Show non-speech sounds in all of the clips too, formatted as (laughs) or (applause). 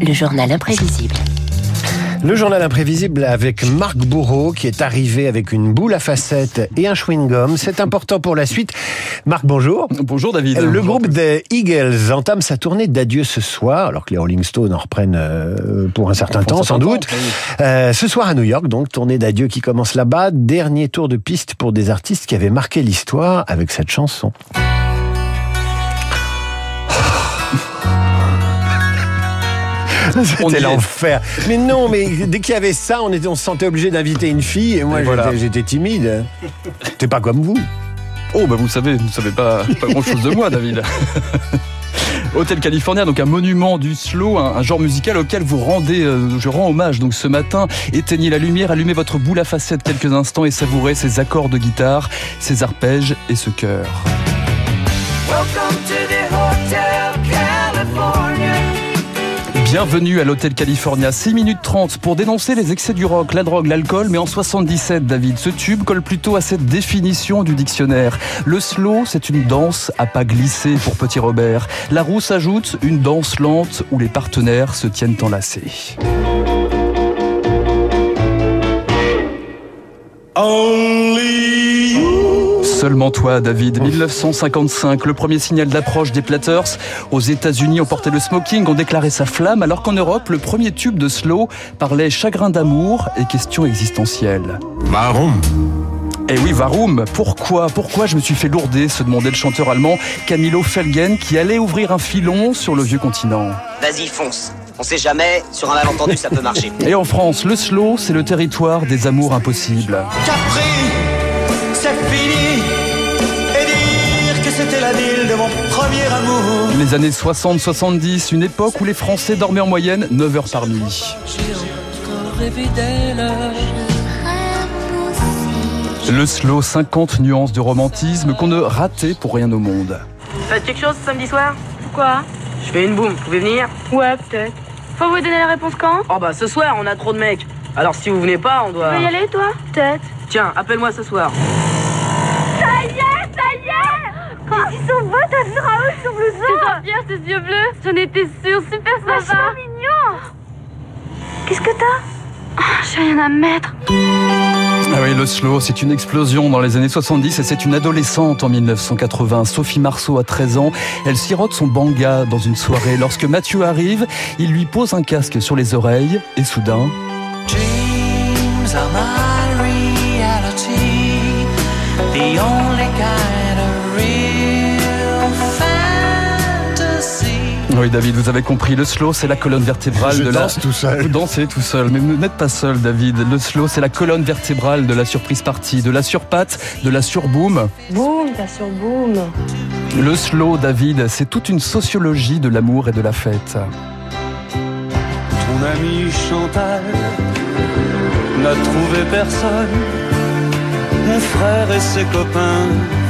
Le journal imprévisible. Le journal imprévisible avec Marc Bourreau qui est arrivé avec une boule à facettes et un chewing-gum. C'est important pour la suite. Marc, bonjour. Bonjour David. Le Bonjour. groupe des Eagles entame sa tournée d'adieu ce soir, alors que les Rolling Stones en reprennent euh, pour un certain temps, sans doute. temps, oui. Euh, ce soir à New York, donc, tournée d'adieu qui commence là-bas. Dernier tour de piste pour des artistes qui avaient marqué l'histoire avec cette chanson. (laughs) C'était est. l'enfer. Mais non, mais dès qu'il y avait ça, on, était, on se sentait obligé d'inviter une fille et moi j'étais- timide. T'es pas comme vous. Oh bah vous savez, vous ne savez pas, pas grand chose de moi David. (laughs) Hôtel California, donc un monument du slow, un, un genre musical auquel vous rendez, euh, je rends hommage. Donc ce matin, éteignez la lumière, allumez votre boule à facettes quelques instants et savourez ces accords de guitare, ces arpèges et ce chœur. Bienvenue à l'Hôtel California, 6 minutes 30 pour dénoncer les excès du rock, la drogue, l'alcool, mais en 77, David, ce tube colle plutôt à cette définition du dictionnaire. Le slow, c'est une danse à pas glisser pour Petit Robert. La roue s'ajoute une danse lente où les partenaires se tiennent enlacés. Seulement toi, David. 1955, le premier signal d'approche des Platters. Aux États-Unis, on portait le smoking, on déclarait sa flamme, alors qu'en Europe, le premier tube de slow parlait chagrin d'amour et questions existentielles. Marron. Eh oui, Varum, pourquoi Pourquoi je me suis fait lourder se demandait le chanteur allemand Camilo Felgen qui allait ouvrir un filon sur le vieux continent. Vas-y, fonce. On sait jamais, sur un malentendu, ça peut marcher. (laughs) Et en France, le slow, c'est le territoire des amours impossibles. Capri, premier amour. Les années 60-70, une époque où les Français dormaient en moyenne 9 heures par nuit. Le slow, 50 nuances de romantisme qu'on ne ratait pour rien au monde. Faites quelque chose ce samedi soir Quoi Je fais une boum, vous pouvez venir Ouais, peut-être. Faut vous donner la réponse quand Oh bah ce soir, on a trop de mecs. Alors si vous venez pas, on Tu doit... veux y aller, toi Peut-être. Tiens, appelle-moi ce soir. Ça y est, ça y est ils sont beaux, vu Raoul, blouson C'est Jean-Pierre, ses yeux bleus. J'en étais sûre, super sympa. Vachement mignon Qu'est-ce que t'as oh, J'ai rien à mettre. Ah oui, le slow, c'est une explosion dans les années 70 et c'est une adolescente en 1980. Sophie Marceau a 13 ans. Elle sirote son banga dans une soirée. Lorsque Mathieu arrive, il lui pose un casque sur les oreilles et soudain... Dreams are my reality. The only kind of real Oui, David, vous avez compris, le slow, c'est la colonne vertébrale Je de danse la... tout seul. Vous dansez tout seul, mais vous n'êtes pas seul, David. Le slow, c'est la colonne vertébrale de la surprise partie, de la surpatte, de la surboom. Boum, t'as sur boum. Le slow, David, c'est toute une sociologie de l'amour et de la fête. Ton ami Chantal n'a trouvé personne. Mon frère et ses copains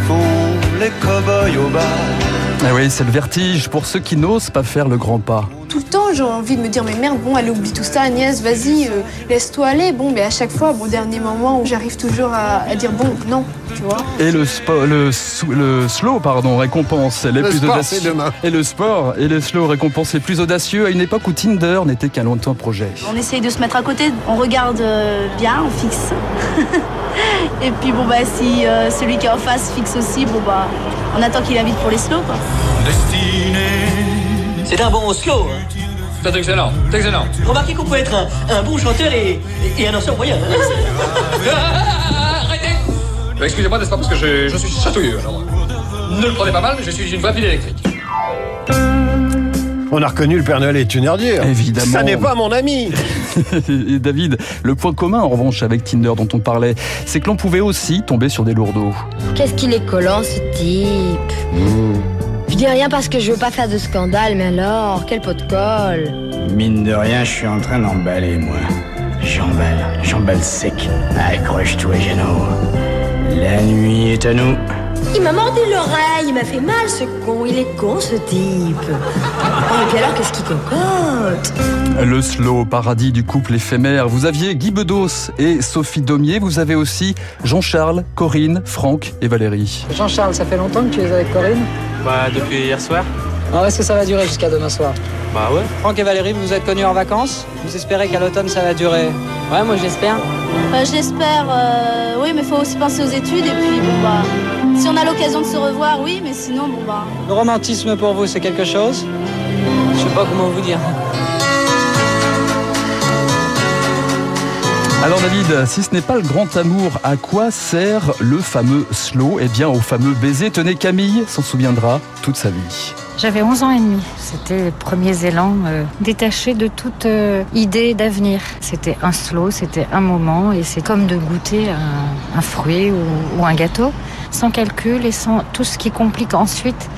font les cow-boys au bar. Ah oui, c'est le vertige pour ceux qui n'osent pas faire le grand pas. Tout le temps, j'ai envie de me dire, mais merde, bon, elle oublie tout ça, Agnès, vas-y, euh, laisse-toi aller. Bon, mais à chaque fois, bon, dernier moment, où j'arrive toujours à, à dire, bon, non, tu vois. Et le, spo- le, sou- le slow, pardon, récompense les Le plus sport, audacieux. Et le sport et le slow récompense les plus audacieux à une époque où Tinder n'était qu'un lointain projet. On essaye de se mettre à côté, on regarde euh, bien, on fixe. (laughs) Et puis bon bah si euh, celui qui est en face fixe aussi, bon bah on attend qu'il invite pour les slow quoi. C'est un bon slow. Hein. C'est excellent, c'est excellent. Remarquez qu'on peut être un, un bon chanteur et, et un danseur moyen. hein. Arrêtez Excusez-moi, n'est-ce pas, parce que je, je suis chatouilleux, alors. Ne le prenez pas mal, mais je suis une vraie pile électrique. On a reconnu le Père Noël est une ordure. Évidemment. Ça n'est pas mon ami. (laughs) David, le point commun en revanche avec Tinder dont on parlait, c'est que l'on pouvait aussi tomber sur des lourdeaux. Qu'est-ce qu'il est collant, ce type? Je dis rien parce que je veux pas faire de scandale, mais alors, quel pot de colle Mine de rien, je suis en train d'emballer, moi. J'emballe, j'emballe sec. Accroche-toi, Géno. La nuit est à nous. Il m'a mordu l'oreille, il m'a fait mal ce con, il est con ce type. Oh, et puis alors, qu'est-ce qu'il cocotte? Le slow paradis du couple éphémère. Vous aviez Guy Bedos et Sophie Daumier. Vous avez aussi Jean-Charles, Corinne, Franck et Valérie. Jean-Charles, ça fait longtemps que tu es avec Corinne? Bah, depuis hier soir. Alors est-ce que ça va durer jusqu'à demain soir Bah ouais. Franck et Valérie, vous vous êtes connus en vacances Vous espérez qu'à l'automne ça va durer Ouais, moi j'espère. Bah, J'espère, euh, oui, mais il faut aussi penser aux études. Et puis, bon, bah, si on a l'occasion de se revoir, oui, mais sinon, bon, bah. Le romantisme pour vous, c'est quelque chose Je sais pas comment vous dire. Alors David, si ce n'est pas le grand amour, à quoi sert le fameux slow? Eh bien au fameux baiser. Tenez, Camille s'en souviendra toute sa vie. J'avais 11 ans et demi. C'était les premiers élans euh, détachés de toute euh, idée d'avenir. C'était un slow, c'était un moment et c'est comme de goûter un, fruit ou, ou, un gâteau, sans calcul et sans tout ce qui complique ensuite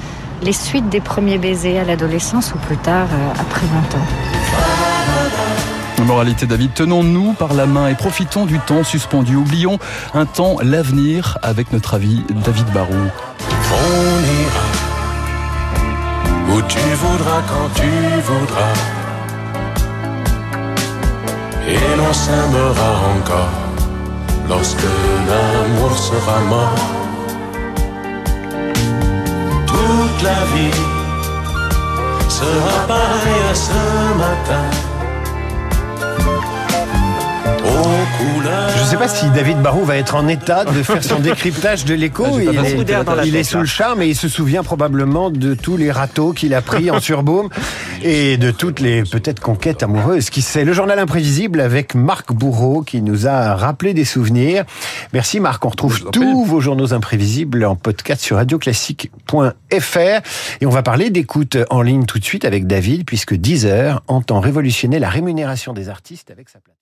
les suites des premiers baisers à l'adolescence ou plus tard euh, après 20 ans. Moralité David, tenons-nous par la main et profitons du temps suspendu. Oublions un temps l'avenir avec notre ami David Barou. On ira où tu voudras quand tu voudras. Et l'on s'aimera encore lorsque l'amour sera mort. Toute la vie sera pareille à ce matin. Je ne sais pas si David Barrault va être en état de faire son (laughs) décryptage de l'écho. Ah, il est, il est tête, sous là. le charme et il se souvient probablement de tous les râteaux qu'il a pris en (laughs) surbaume et de toutes les peut-être conquêtes amoureuses qui c'est. Le journal imprévisible avec Marc Bourreau qui nous a rappelé des souvenirs. Merci Marc. On retrouve tous vos journaux imprévisibles en podcast sur radioclassique.fr et on va parler d'écoute en ligne tout de suite avec David puisque Deezer entend révolutionner la rémunération des artistes avec sa plateforme.